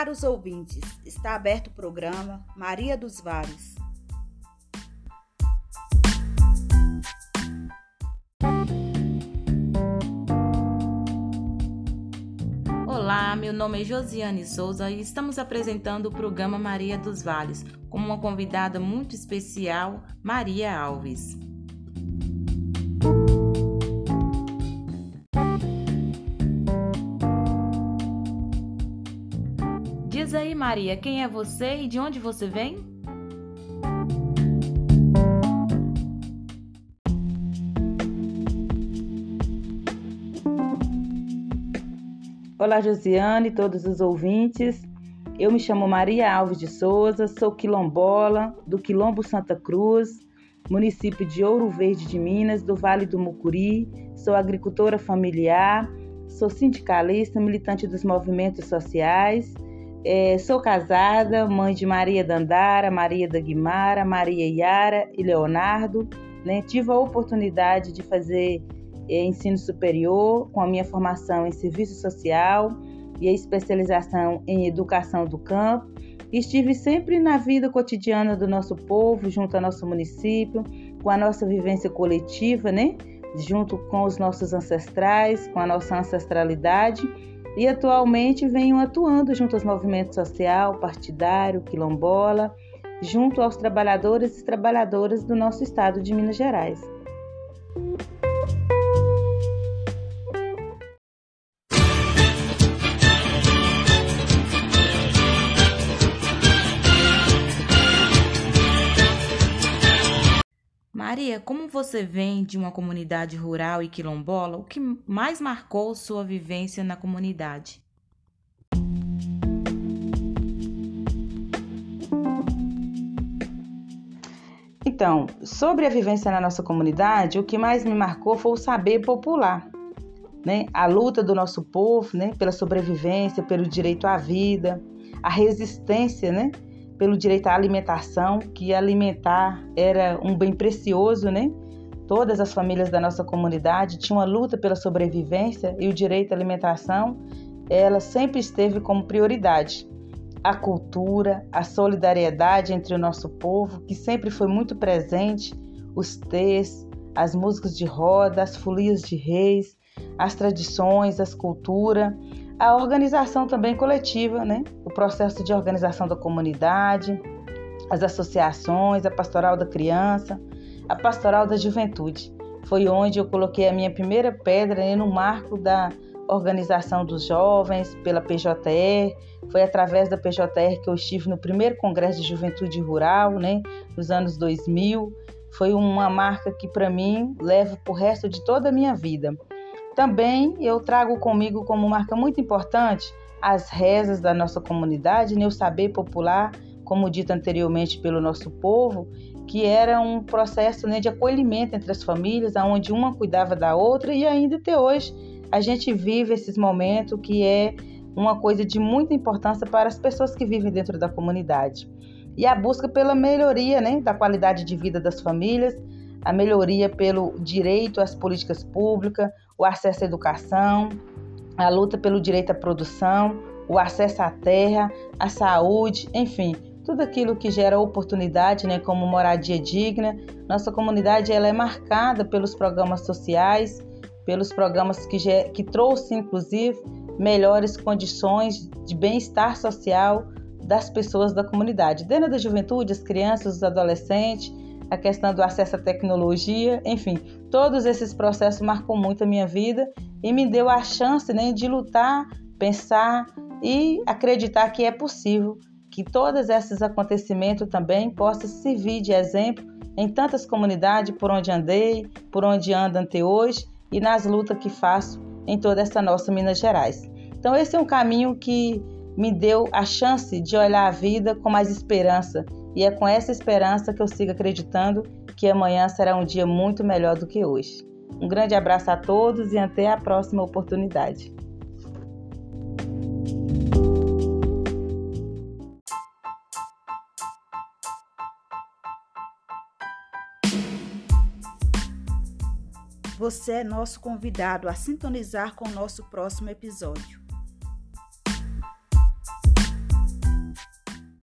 Caros ouvintes, está aberto o programa Maria dos Vales. Olá, meu nome é Josiane Souza e estamos apresentando o programa Maria dos Vales com uma convidada muito especial, Maria Alves. Maria, quem é você e de onde você vem? Olá, Josiane e todos os ouvintes. Eu me chamo Maria Alves de Souza, sou quilombola do Quilombo Santa Cruz, município de Ouro Verde de Minas, do Vale do Mucuri. Sou agricultora familiar, sou sindicalista, militante dos movimentos sociais. É, sou casada, mãe de Maria Dandara, Maria da Guimara, Maria Yara e Leonardo. Né? Tive a oportunidade de fazer é, ensino superior, com a minha formação em serviço social e a especialização em educação do campo. Estive sempre na vida cotidiana do nosso povo, junto ao nosso município, com a nossa vivência coletiva, né? Junto com os nossos ancestrais, com a nossa ancestralidade. E atualmente venho atuando junto aos movimentos social, partidário, quilombola, junto aos trabalhadores e trabalhadoras do nosso estado de Minas Gerais. Maria, como você vem de uma comunidade rural e quilombola, o que mais marcou sua vivência na comunidade? Então, sobre a vivência na nossa comunidade, o que mais me marcou foi o saber popular, né? A luta do nosso povo, né, pela sobrevivência, pelo direito à vida, a resistência, né, pelo direito à alimentação, que alimentar era um bem precioso, né? Todas as famílias da nossa comunidade tinham uma luta pela sobrevivência e o direito à alimentação, ela sempre esteve como prioridade. A cultura, a solidariedade entre o nosso povo, que sempre foi muito presente, os tês, as músicas de roda, as folias de reis, as tradições, as culturas, a organização também coletiva, né? o processo de organização da comunidade, as associações, a pastoral da criança, a pastoral da juventude. Foi onde eu coloquei a minha primeira pedra né, no marco da organização dos jovens pela PJR. Foi através da PJR que eu estive no primeiro Congresso de Juventude Rural, né, nos anos 2000. Foi uma marca que para mim levo para o resto de toda a minha vida. Também eu trago comigo como marca muito importante as rezas da nossa comunidade, né, o saber popular, como dito anteriormente pelo nosso povo, que era um processo né, de acolhimento entre as famílias, onde uma cuidava da outra e ainda até hoje a gente vive esses momentos que é uma coisa de muita importância para as pessoas que vivem dentro da comunidade. E a busca pela melhoria né, da qualidade de vida das famílias, a melhoria pelo direito às políticas públicas, o acesso à educação, a luta pelo direito à produção, o acesso à terra, à saúde, enfim, tudo aquilo que gera oportunidade, né, como moradia digna. Nossa comunidade ela é marcada pelos programas sociais, pelos programas que, que trouxe, inclusive, melhores condições de bem-estar social das pessoas da comunidade, dentro da juventude, as crianças, os adolescentes, a questão do acesso à tecnologia, enfim, todos esses processos marcou muito a minha vida e me deu a chance né, de lutar, pensar e acreditar que é possível que todos esses acontecimentos também possam servir de exemplo em tantas comunidades por onde andei, por onde ando até hoje e nas lutas que faço em toda essa nossa Minas Gerais. Então esse é um caminho que me deu a chance de olhar a vida com mais esperança e é com essa esperança que eu sigo acreditando que amanhã será um dia muito melhor do que hoje. Um grande abraço a todos e até a próxima oportunidade. Você é nosso convidado a sintonizar com o nosso próximo episódio.